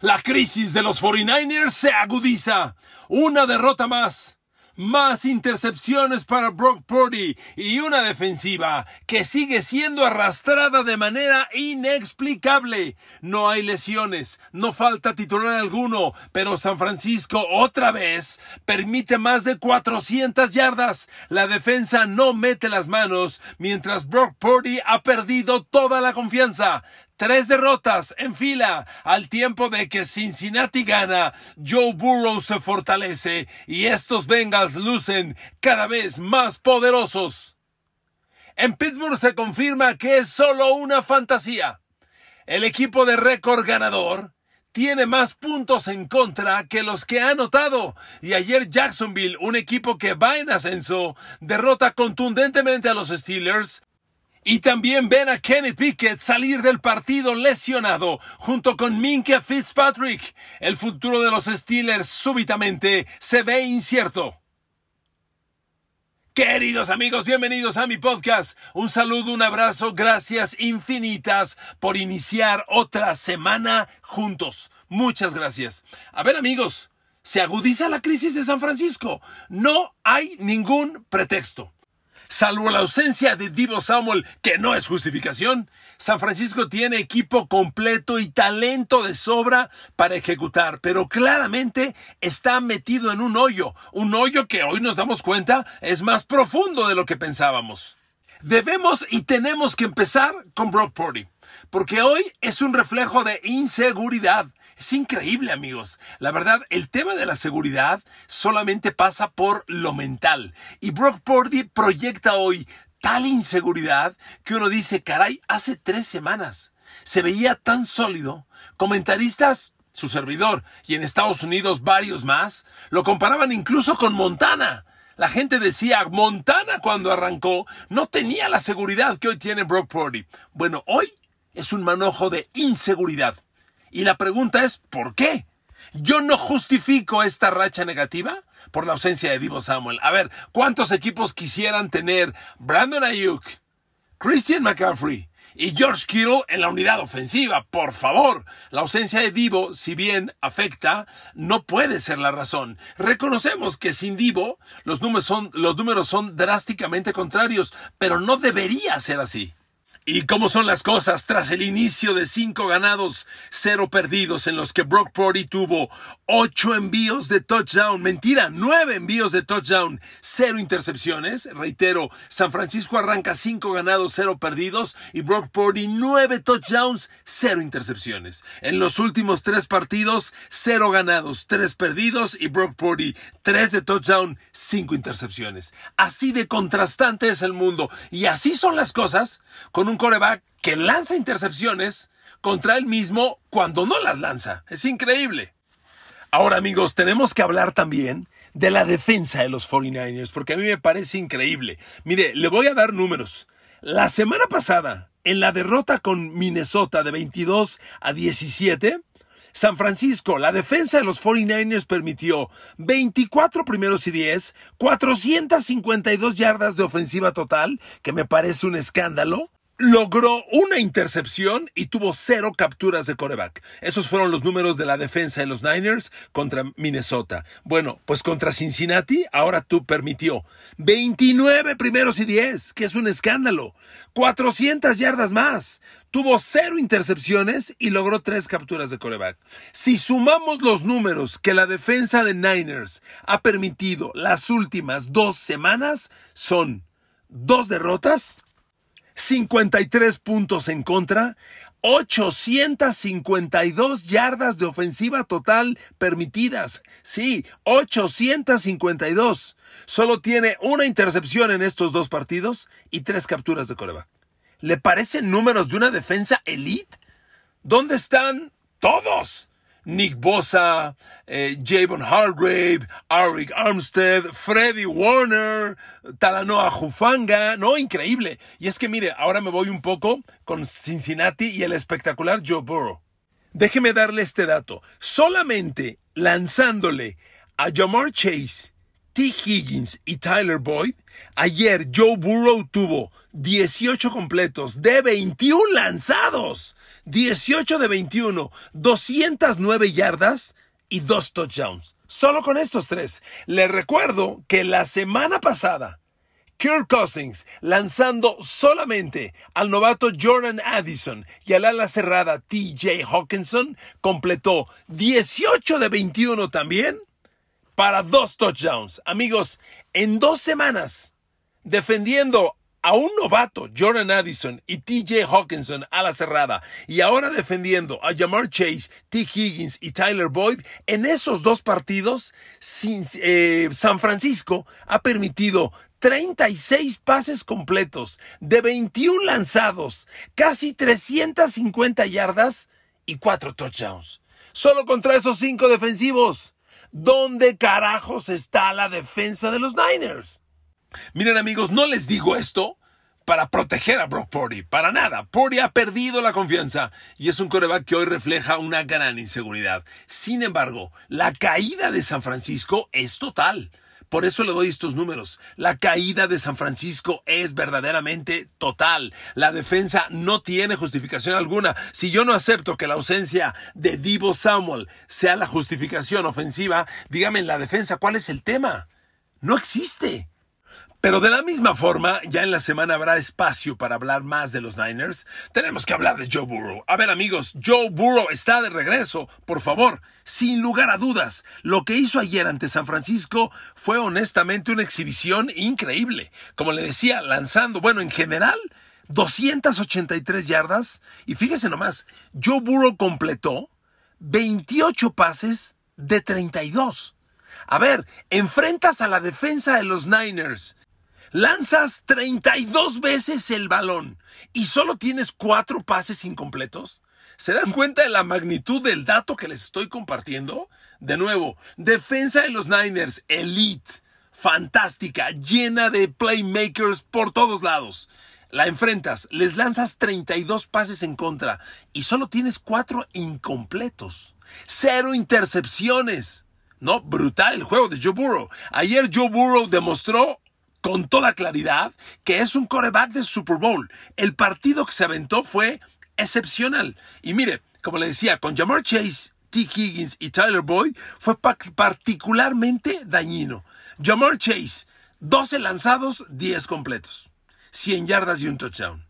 La crisis de los 49ers se agudiza. Una derrota más más intercepciones para Brock Purdy y una defensiva que sigue siendo arrastrada de manera inexplicable. No hay lesiones, no falta titular alguno, pero San Francisco otra vez permite más de 400 yardas. La defensa no mete las manos, mientras Brock Purdy ha perdido toda la confianza. Tres derrotas en fila al tiempo de que Cincinnati gana, Joe Burrow se fortalece y estos Bengals lucen cada vez más poderosos. En Pittsburgh se confirma que es solo una fantasía. El equipo de récord ganador tiene más puntos en contra que los que ha anotado. Y ayer Jacksonville, un equipo que va en ascenso, derrota contundentemente a los Steelers y también ven a Kenny Pickett salir del partido lesionado junto con Minka Fitzpatrick. El futuro de los Steelers súbitamente se ve incierto. Queridos amigos, bienvenidos a mi podcast. Un saludo, un abrazo, gracias infinitas por iniciar otra semana juntos. Muchas gracias. A ver amigos, se agudiza la crisis de San Francisco. No hay ningún pretexto. Salvo la ausencia de Divo Samuel, que no es justificación, San Francisco tiene equipo completo y talento de sobra para ejecutar, pero claramente está metido en un hoyo, un hoyo que hoy nos damos cuenta es más profundo de lo que pensábamos. Debemos y tenemos que empezar con Brock Purdy, porque hoy es un reflejo de inseguridad. Es increíble, amigos. La verdad, el tema de la seguridad solamente pasa por lo mental. Y Brock Purdy proyecta hoy tal inseguridad que uno dice, caray, hace tres semanas se veía tan sólido. Comentaristas, su servidor, y en Estados Unidos varios más, lo comparaban incluso con Montana. La gente decía, Montana cuando arrancó no tenía la seguridad que hoy tiene Brock Purdy. Bueno, hoy es un manojo de inseguridad. Y la pregunta es, ¿por qué? Yo no justifico esta racha negativa por la ausencia de Divo Samuel. A ver, ¿cuántos equipos quisieran tener Brandon Ayuk, Christian McCaffrey y George Kittle en la unidad ofensiva? Por favor, la ausencia de Divo, si bien afecta, no puede ser la razón. Reconocemos que sin Divo los números son, los números son drásticamente contrarios, pero no debería ser así. ¿Y cómo son las cosas tras el inicio de cinco ganados, cero perdidos en los que Brock Purdy tuvo ocho envíos de touchdown? Mentira, nueve envíos de touchdown, cero intercepciones. Reitero, San Francisco arranca cinco ganados, cero perdidos y Brock Purdy nueve touchdowns, cero intercepciones. En los últimos tres partidos, cero ganados, tres perdidos y Brock Purdy tres de touchdown, cinco intercepciones. Así de contrastante es el mundo y así son las cosas con un coreback que lanza intercepciones contra él mismo cuando no las lanza. Es increíble. Ahora amigos, tenemos que hablar también de la defensa de los 49ers, porque a mí me parece increíble. Mire, le voy a dar números. La semana pasada, en la derrota con Minnesota de 22 a 17, San Francisco, la defensa de los 49ers permitió 24 primeros y 10, 452 yardas de ofensiva total, que me parece un escándalo, logró una intercepción y tuvo cero capturas de coreback. Esos fueron los números de la defensa de los Niners contra Minnesota. Bueno, pues contra Cincinnati ahora tú permitió 29 primeros y 10, que es un escándalo. 400 yardas más. Tuvo cero intercepciones y logró tres capturas de coreback. Si sumamos los números que la defensa de Niners ha permitido las últimas dos semanas, son dos derrotas 53 puntos en contra, 852 yardas de ofensiva total permitidas. Sí, 852. Solo tiene una intercepción en estos dos partidos y tres capturas de coreback. ¿Le parecen números de una defensa elite? ¿Dónde están todos? Nick Bosa, eh, Javon Hargrave, Arik Armstead, Freddy Warner, Talanoa Jufanga, no, increíble. Y es que mire, ahora me voy un poco con Cincinnati y el espectacular Joe Burrow. Déjeme darle este dato. Solamente lanzándole a Jamar Chase, T. Higgins y Tyler Boyd, ayer Joe Burrow tuvo 18 completos de 21 lanzados. 18 de 21, 209 yardas y dos touchdowns. Solo con estos tres. Les recuerdo que la semana pasada, Kirk Cousins, lanzando solamente al novato Jordan Addison y al ala cerrada TJ Hawkinson, completó 18 de 21 también para dos touchdowns. Amigos, en dos semanas, defendiendo a un novato, Jordan Addison y TJ Hawkinson a la cerrada, y ahora defendiendo a Jamar Chase, T. Higgins y Tyler Boyd, en esos dos partidos, eh, San Francisco ha permitido 36 pases completos, de 21 lanzados, casi 350 yardas y 4 touchdowns. Solo contra esos 5 defensivos. ¿Dónde carajos está la defensa de los Niners? Miren amigos, no les digo esto para proteger a Brock Purdy, para nada. Purdy ha perdido la confianza y es un coreback que hoy refleja una gran inseguridad. Sin embargo, la caída de San Francisco es total. Por eso le doy estos números. La caída de San Francisco es verdaderamente total. La defensa no tiene justificación alguna. Si yo no acepto que la ausencia de Divo Samuel sea la justificación ofensiva, dígame en la defensa, ¿cuál es el tema? No existe. Pero de la misma forma, ya en la semana habrá espacio para hablar más de los Niners. Tenemos que hablar de Joe Burrow. A ver amigos, Joe Burrow está de regreso. Por favor, sin lugar a dudas, lo que hizo ayer ante San Francisco fue honestamente una exhibición increíble. Como le decía, lanzando, bueno, en general, 283 yardas. Y fíjese nomás, Joe Burrow completó 28 pases de 32. A ver, enfrentas a la defensa de los Niners lanzas 32 veces el balón y solo tienes cuatro pases incompletos. ¿Se dan cuenta de la magnitud del dato que les estoy compartiendo? De nuevo, defensa de los Niners, elite, fantástica, llena de playmakers por todos lados. La enfrentas, les lanzas 32 pases en contra y solo tienes cuatro incompletos. Cero intercepciones. No, brutal el juego de Joe Burrow. Ayer Joe Burrow demostró con toda claridad que es un coreback de Super Bowl. El partido que se aventó fue excepcional. Y mire, como le decía, con Jamar Chase, T. Higgins y Tyler Boyd fue particularmente dañino. Jamar Chase, 12 lanzados, 10 completos. 100 yardas y un touchdown.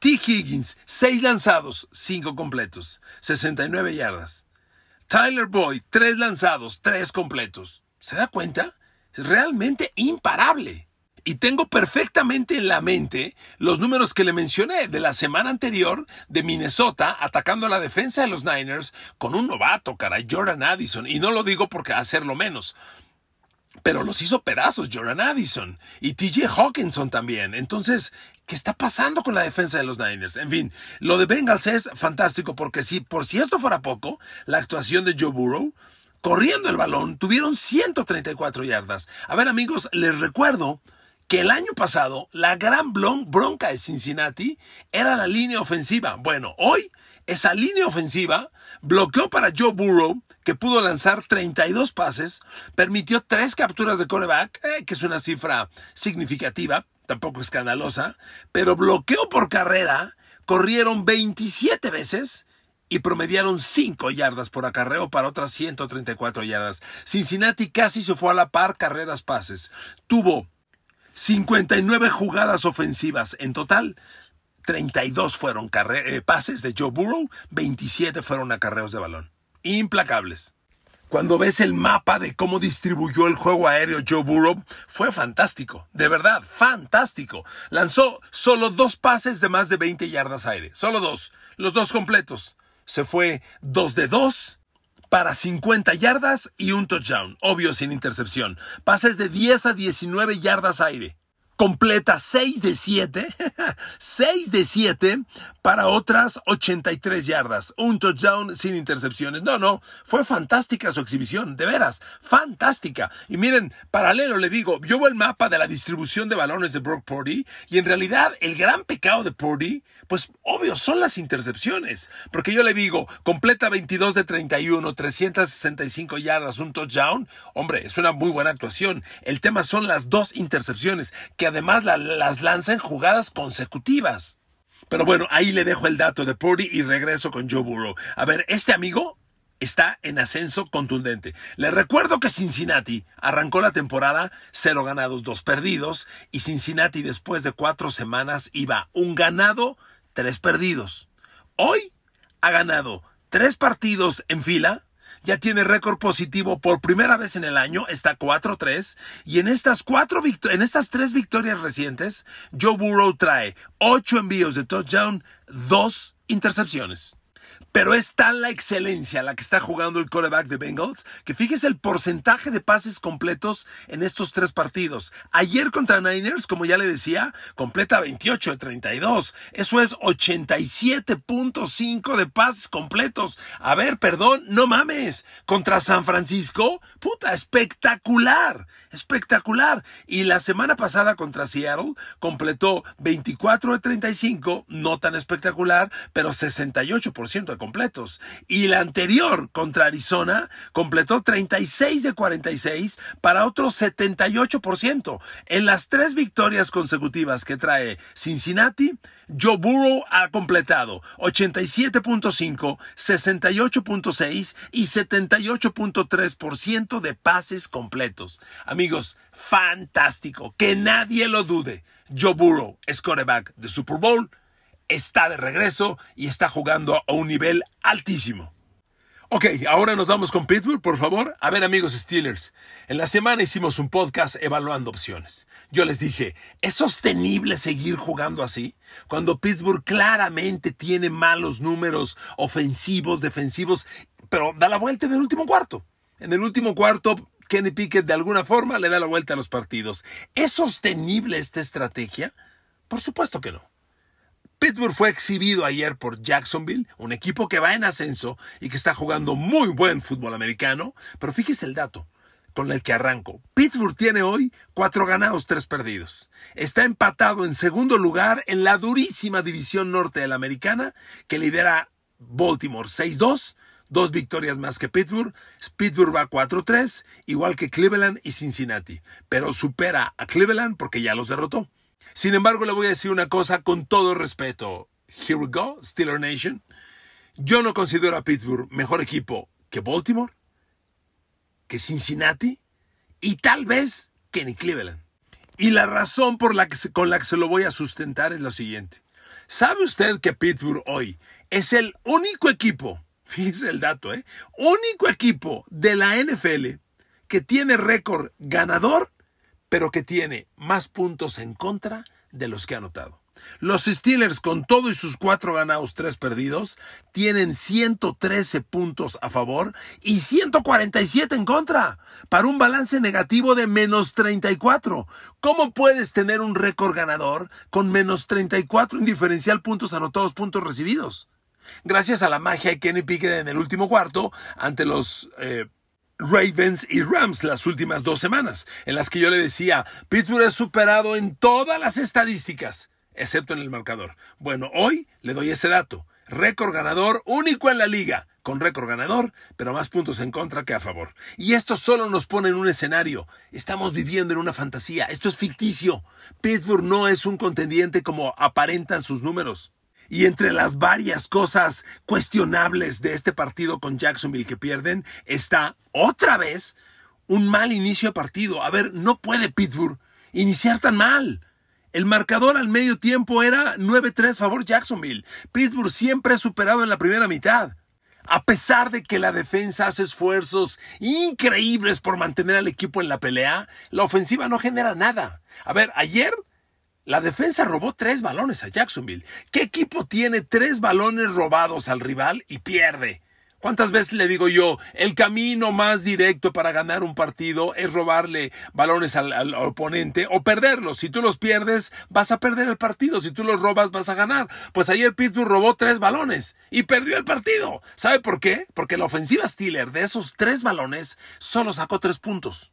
T. Higgins, 6 lanzados, 5 completos. 69 yardas. Tyler Boyd, 3 lanzados, 3 completos. ¿Se da cuenta? realmente imparable. Y tengo perfectamente en la mente los números que le mencioné de la semana anterior de Minnesota atacando a la defensa de los Niners con un novato, caray, Jordan Addison. Y no lo digo porque hacerlo menos. Pero los hizo pedazos Jordan Addison y TJ Hawkinson también. Entonces, ¿qué está pasando con la defensa de los Niners? En fin, lo de Bengals es fantástico porque si por si esto fuera poco, la actuación de Joe Burrow corriendo el balón tuvieron 134 yardas. A ver amigos, les recuerdo que el año pasado la gran bronca de Cincinnati era la línea ofensiva. Bueno, hoy esa línea ofensiva bloqueó para Joe Burrow, que pudo lanzar 32 pases, permitió tres capturas de coreback, eh, que es una cifra significativa, tampoco escandalosa, pero bloqueó por carrera, corrieron 27 veces y promediaron 5 yardas por acarreo para otras 134 yardas. Cincinnati casi se fue a la par carreras pases. Tuvo 59 jugadas ofensivas en total. 32 fueron eh, pases de Joe Burrow, 27 fueron acarreos de balón. Implacables. Cuando ves el mapa de cómo distribuyó el juego aéreo Joe Burrow, fue fantástico, de verdad, fantástico. Lanzó solo dos pases de más de 20 yardas aire, solo dos, los dos completos. Se fue dos de dos para 50 yardas y un touchdown, obvio sin intercepción. Pases de 10 a 19 yardas aire completa 6 de 7, 6 de 7 para otras 83 yardas, un touchdown sin intercepciones. No, no, fue fantástica su exhibición, de veras, fantástica. Y miren, paralelo le digo, yo el mapa de la distribución de balones de Brock Purdy y en realidad el gran pecado de Purdy, pues obvio, son las intercepciones. Porque yo le digo, completa 22 de 31, 365 yardas, un touchdown. Hombre, es una muy buena actuación. El tema son las dos intercepciones que además las lanza en jugadas consecutivas. Pero bueno, ahí le dejo el dato de Purdy y regreso con Joe Burrow. A ver, este amigo está en ascenso contundente. Le recuerdo que Cincinnati arrancó la temporada cero ganados, dos perdidos, y Cincinnati después de cuatro semanas iba un ganado, tres perdidos. Hoy ha ganado tres partidos en fila, ya tiene récord positivo por primera vez en el año, está 4-3, y en estas, cuatro en estas tres victorias recientes, Joe Burrow trae ocho envíos de touchdown, dos intercepciones. Pero es tal la excelencia la que está jugando el quarterback de Bengals que fíjese el porcentaje de pases completos en estos tres partidos. Ayer contra Niners, como ya le decía, completa 28 de 32. Eso es 87.5 de pases completos. A ver, perdón, no mames. Contra San Francisco, puta, espectacular. Espectacular. Y la semana pasada contra Seattle completó 24 de 35, no tan espectacular, pero 68% de completos. Y la anterior contra Arizona completó 36 de 46 para otro 78%. En las tres victorias consecutivas que trae Cincinnati, Joe Burrow ha completado 87.5, 68.6 y 78.3% de pases completos. Amigos, fantástico, que nadie lo dude. Joe Burrow es quarterback de Super Bowl está de regreso y está jugando a un nivel altísimo. Ok, ahora nos vamos con Pittsburgh, por favor. A ver, amigos Steelers, en la semana hicimos un podcast evaluando opciones. Yo les dije, ¿es sostenible seguir jugando así? Cuando Pittsburgh claramente tiene malos números ofensivos, defensivos, pero da la vuelta en el último cuarto. En el último cuarto, Kenny Pickett de alguna forma le da la vuelta a los partidos. ¿Es sostenible esta estrategia? Por supuesto que no. Pittsburgh fue exhibido ayer por Jacksonville, un equipo que va en ascenso y que está jugando muy buen fútbol americano, pero fíjese el dato con el que arranco. Pittsburgh tiene hoy cuatro ganados, tres perdidos. Está empatado en segundo lugar en la durísima división norte de la americana que lidera Baltimore 6-2, dos victorias más que Pittsburgh. Pittsburgh va 4-3, igual que Cleveland y Cincinnati, pero supera a Cleveland porque ya los derrotó. Sin embargo, le voy a decir una cosa con todo respeto. Here we go, Steeler Nation. Yo no considero a Pittsburgh mejor equipo que Baltimore, que Cincinnati y tal vez que ni Cleveland. Y la razón por la que con la que se lo voy a sustentar es lo siguiente. ¿Sabe usted que Pittsburgh hoy es el único equipo, fíjese el dato, ¿eh? Único equipo de la NFL que tiene récord ganador pero que tiene más puntos en contra de los que ha anotado. Los Steelers, con todo y sus cuatro ganados, tres perdidos, tienen 113 puntos a favor y 147 en contra, para un balance negativo de menos 34. ¿Cómo puedes tener un récord ganador con menos 34 en diferencial puntos anotados, puntos recibidos? Gracias a la magia de Kenny Pickett en el último cuarto ante los eh, Ravens y Rams las últimas dos semanas, en las que yo le decía, Pittsburgh es superado en todas las estadísticas, excepto en el marcador. Bueno, hoy le doy ese dato. Récord ganador único en la liga, con récord ganador, pero más puntos en contra que a favor. Y esto solo nos pone en un escenario. Estamos viviendo en una fantasía. Esto es ficticio. Pittsburgh no es un contendiente como aparentan sus números. Y entre las varias cosas cuestionables de este partido con Jacksonville que pierden está otra vez un mal inicio de partido. A ver, no puede Pittsburgh iniciar tan mal. El marcador al medio tiempo era 9-3 favor Jacksonville. Pittsburgh siempre ha superado en la primera mitad. A pesar de que la defensa hace esfuerzos increíbles por mantener al equipo en la pelea, la ofensiva no genera nada. A ver, ayer la defensa robó tres balones a Jacksonville. ¿Qué equipo tiene tres balones robados al rival y pierde? ¿Cuántas veces le digo yo, el camino más directo para ganar un partido es robarle balones al, oponente o perderlos? Si tú los pierdes, vas a perder el partido. Si tú los robas, vas a ganar. Pues ayer Pittsburgh robó tres balones y perdió el partido. ¿Sabe por qué? Porque la ofensiva Steeler de esos tres balones solo sacó tres puntos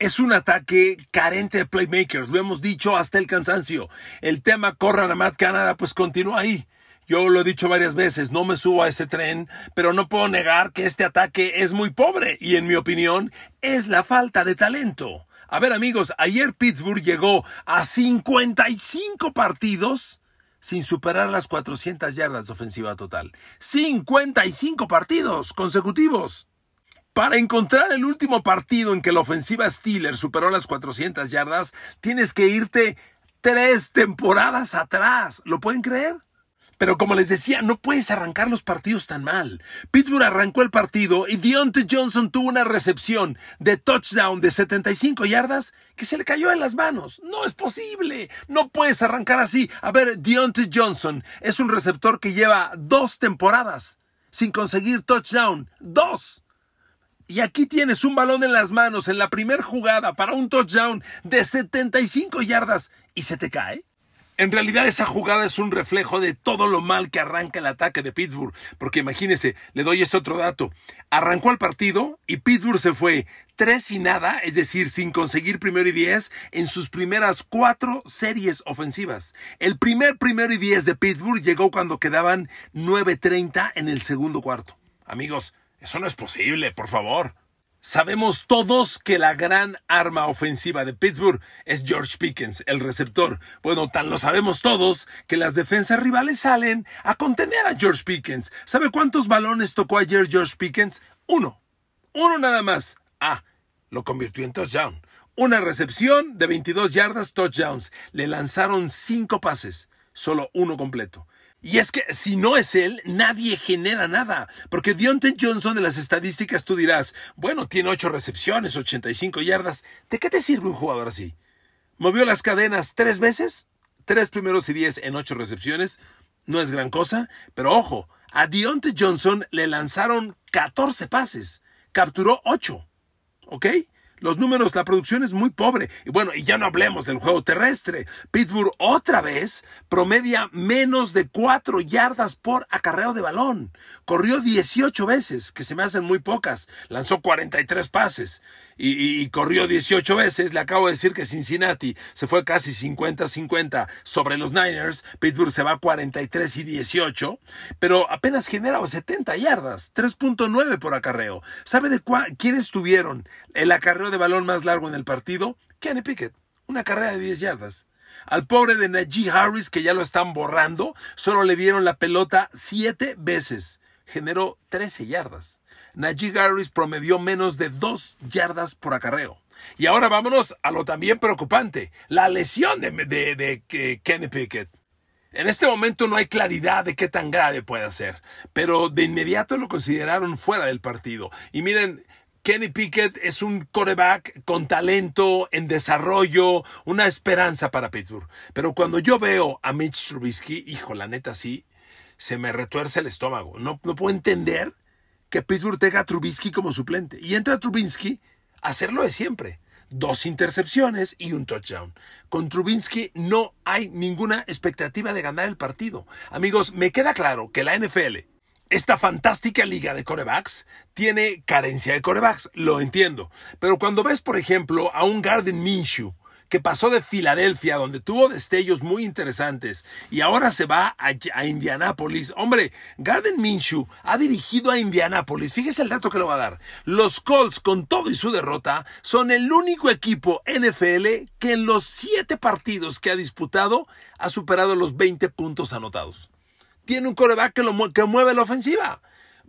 es un ataque carente de playmakers, lo hemos dicho hasta el cansancio. El tema corran a Matt Canada pues continúa ahí. Yo lo he dicho varias veces, no me subo a ese tren, pero no puedo negar que este ataque es muy pobre y en mi opinión es la falta de talento. A ver amigos, ayer Pittsburgh llegó a 55 partidos sin superar las 400 yardas de ofensiva total. 55 partidos consecutivos. Para encontrar el último partido en que la ofensiva Steelers superó las 400 yardas, tienes que irte tres temporadas atrás. ¿Lo pueden creer? Pero como les decía, no puedes arrancar los partidos tan mal. Pittsburgh arrancó el partido y Deontay Johnson tuvo una recepción de touchdown de 75 yardas que se le cayó en las manos. No es posible. No puedes arrancar así. A ver, Deontay Johnson es un receptor que lleva dos temporadas sin conseguir touchdown. Dos. Y aquí tienes un balón en las manos en la primera jugada para un touchdown de 75 yardas y se te cae. En realidad esa jugada es un reflejo de todo lo mal que arranca el ataque de Pittsburgh. Porque imagínese, le doy este otro dato. Arrancó el partido y Pittsburgh se fue tres y nada, es decir, sin conseguir primero y diez en sus primeras cuatro series ofensivas. El primer primero y diez de Pittsburgh llegó cuando quedaban 9.30 en el segundo cuarto. Amigos, eso no es posible, por favor. Sabemos todos que la gran arma ofensiva de Pittsburgh es George Pickens, el receptor. Bueno, tan lo sabemos todos que las defensas rivales salen a contener a George Pickens. ¿Sabe cuántos balones tocó ayer George Pickens? Uno. Uno nada más. Ah, lo convirtió en touchdown. Una recepción de 22 yardas, touchdowns. Le lanzaron cinco pases, solo uno completo. Y es que si no es él, nadie genera nada. Porque Deontay Johnson de las estadísticas tú dirás, bueno, tiene 8 recepciones, 85 yardas. ¿De qué te sirve un jugador así? ¿Movió las cadenas tres veces? Tres primeros y diez en ocho recepciones. No es gran cosa, pero ojo, a Deontay Johnson le lanzaron 14 pases. Capturó 8. ¿Ok? Los números, la producción es muy pobre. Y bueno, y ya no hablemos del juego terrestre. Pittsburgh otra vez promedia menos de 4 yardas por acarreo de balón. Corrió 18 veces, que se me hacen muy pocas. Lanzó 43 pases y, corrió 18 veces. Le acabo de decir que Cincinnati se fue casi 50-50 sobre los Niners. Pittsburgh se va 43 y 18, pero apenas genera 70 yardas, 3.9 por acarreo. ¿Sabe de quiénes tuvieron el acarreo de balón más largo en el partido? Kenny Pickett, una carrera de 10 yardas. Al pobre de Najee Harris, que ya lo están borrando, solo le dieron la pelota 7 veces. Generó 13 yardas. Najee Harris promedió menos de dos yardas por acarreo. Y ahora vámonos a lo también preocupante, la lesión de, de, Kenny Pickett. En este momento no hay claridad de qué tan grave puede ser, pero de inmediato lo consideraron fuera del partido. Y miren, Kenny Pickett es un coreback con talento, en desarrollo, una esperanza para Pittsburgh. Pero cuando yo veo a Mitch Trubisky, hijo, la neta sí, se me retuerce el estómago. No, no puedo entender que Pittsburgh tenga a Trubisky como suplente. Y entra Trubisky a hacerlo de siempre. Dos intercepciones y un touchdown. Con Trubisky no hay ninguna expectativa de ganar el partido. Amigos, me queda claro que la NFL, esta fantástica liga de corebacks, tiene carencia de corebacks. Lo entiendo. Pero cuando ves, por ejemplo, a un Garden Minshew, que pasó de Filadelfia, donde tuvo destellos muy interesantes, y ahora se va a, a Indianápolis. Hombre, Garden Minshew ha dirigido a Indianápolis. Fíjese el dato que le va a dar. Los Colts, con todo y su derrota, son el único equipo NFL que en los siete partidos que ha disputado ha superado los 20 puntos anotados. Tiene un coreback que, lo, que mueve la ofensiva.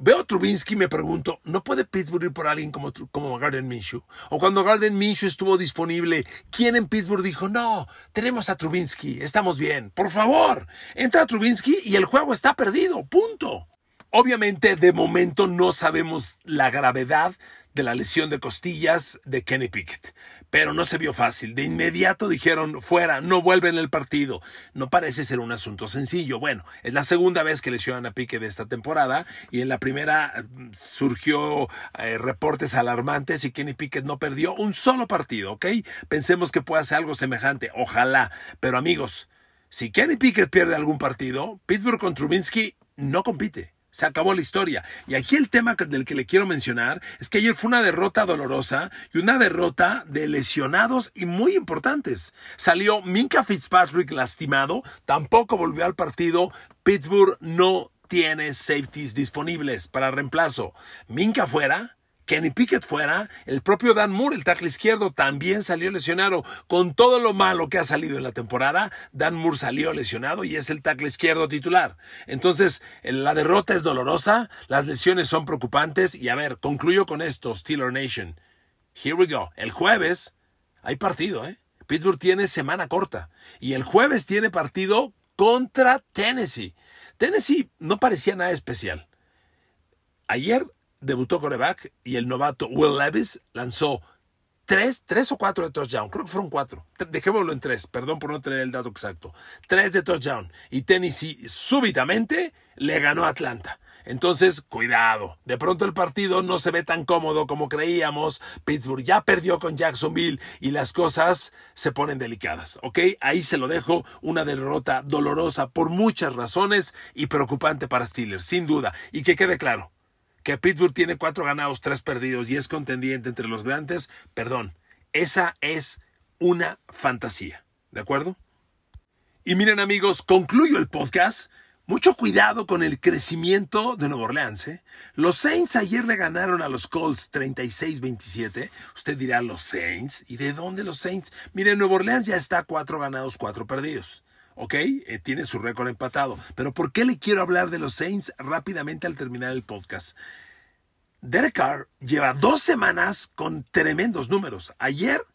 Veo Trubinsky y me pregunto, ¿no puede Pittsburgh ir por alguien como, como Garden Minshew? O cuando Garden Minshew estuvo disponible, ¿quién en Pittsburgh dijo, no, tenemos a Trubinsky, estamos bien, por favor? Entra Trubinsky y el juego está perdido, punto. Obviamente, de momento no sabemos la gravedad de la lesión de costillas de Kenny Pickett. Pero no se vio fácil. De inmediato dijeron, fuera, no vuelven el partido. No parece ser un asunto sencillo. Bueno, es la segunda vez que lesionan a Pickett esta temporada y en la primera mm, surgió eh, reportes alarmantes y Kenny Pickett no perdió un solo partido, ¿ok? Pensemos que pueda ser algo semejante. Ojalá. Pero amigos, si Kenny Pickett pierde algún partido, Pittsburgh con Trubinsky no compite. Se acabó la historia. Y aquí el tema del que le quiero mencionar es que ayer fue una derrota dolorosa y una derrota de lesionados y muy importantes. Salió Minka Fitzpatrick lastimado, tampoco volvió al partido. Pittsburgh no tiene safeties disponibles para reemplazo. Minka fuera, Kenny Pickett fuera, el propio Dan Moore, el tackle izquierdo, también salió lesionado. Con todo lo malo que ha salido en la temporada, Dan Moore salió lesionado y es el tackle izquierdo titular. Entonces, la derrota es dolorosa, las lesiones son preocupantes y a ver, concluyo con esto, Steeler Nation. Here we go. El jueves hay partido, ¿eh? Pittsburgh tiene semana corta y el jueves tiene partido contra Tennessee. Tennessee no parecía nada especial. Ayer debutó coreback y el novato Will Levis lanzó tres, tres o cuatro de touchdown. Creo que fueron cuatro. Dejémoslo en tres, perdón por no tener el dato exacto. Tres de touchdown. Y Tennessee súbitamente le ganó a Atlanta. Entonces, cuidado. De pronto el partido no se ve tan cómodo como creíamos. Pittsburgh ya perdió con Jacksonville y las cosas se ponen delicadas. ¿Ok? Ahí se lo dejo. Una derrota dolorosa por muchas razones y preocupante para Steelers, sin duda. Y que quede claro que Pittsburgh tiene cuatro ganados, tres perdidos y es contendiente entre los grandes. Perdón. Esa es una fantasía. ¿De acuerdo? Y miren amigos, concluyo el podcast mucho cuidado con el crecimiento de Nueva Orleans. ¿eh? Los Saints ayer le ganaron a los Colts 36-27. Usted dirá, ¿los Saints? ¿Y de dónde los Saints? Mire, Nueva Orleans ya está cuatro ganados, cuatro perdidos. ¿Ok? Eh, tiene su récord empatado. Pero ¿por qué le quiero hablar de los Saints rápidamente al terminar el podcast? Derek Carr lleva dos semanas con tremendos números. Ayer,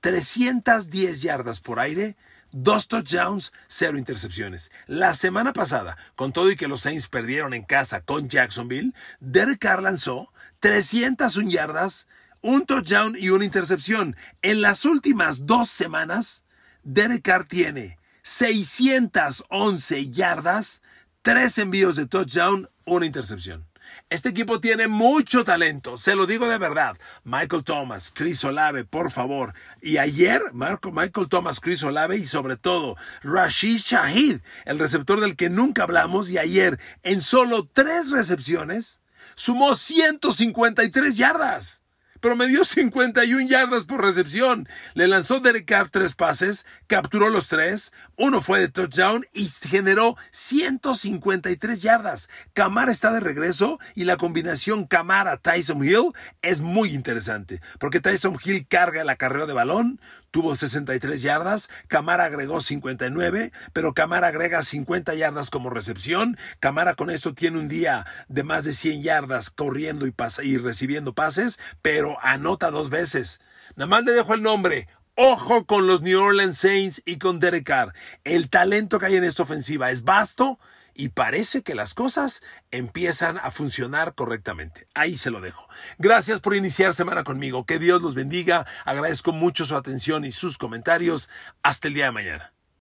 310 yardas por aire, dos touchdowns, cero intercepciones. La semana pasada, con todo y que los Saints perdieron en casa con Jacksonville, Derek Carr lanzó 301 yardas, un touchdown y una intercepción. En las últimas dos semanas, Derek Carr tiene 611 yardas, tres envíos de touchdown, una intercepción. Este equipo tiene mucho talento, se lo digo de verdad. Michael Thomas, Chris Olave, por favor. Y ayer, Marco, Michael Thomas, Chris Olave y sobre todo Rashid Shahid, el receptor del que nunca hablamos, y ayer en solo tres recepciones sumó 153 yardas promedió 51 yardas por recepción. Le lanzó Derek Carr tres pases, capturó los tres, uno fue de touchdown y generó 153 yardas. Camara está de regreso y la combinación Camara-Tyson Hill es muy interesante, porque Tyson Hill carga el acarreo de balón, tuvo 63 yardas, Camara agregó 59, pero Camara agrega 50 yardas como recepción. Camara con esto tiene un día de más de 100 yardas corriendo y, y recibiendo pases, pero anota dos veces. Nada más le dejo el nombre. Ojo con los New Orleans Saints y con Derek Carr. El talento que hay en esta ofensiva es vasto y parece que las cosas empiezan a funcionar correctamente. Ahí se lo dejo. Gracias por iniciar semana conmigo. Que Dios los bendiga. Agradezco mucho su atención y sus comentarios. Hasta el día de mañana.